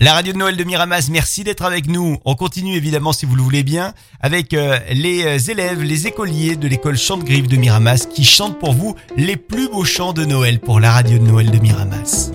La radio de Noël de Miramas, merci d'être avec nous. On continue évidemment si vous le voulez bien avec euh, les euh, élèves, les écoliers de l'école Chante-Griffe de Miramas qui chantent pour vous les plus beaux chants de Noël pour la radio de Noël de Miramas.